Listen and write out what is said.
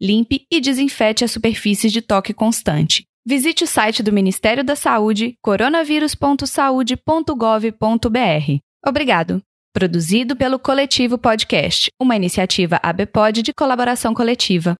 Limpe e desinfete as superfícies de toque constante. Visite o site do Ministério da Saúde, coronavírus.saude.gov.br. Obrigado. Produzido pelo Coletivo Podcast, uma iniciativa ABPOD de colaboração coletiva.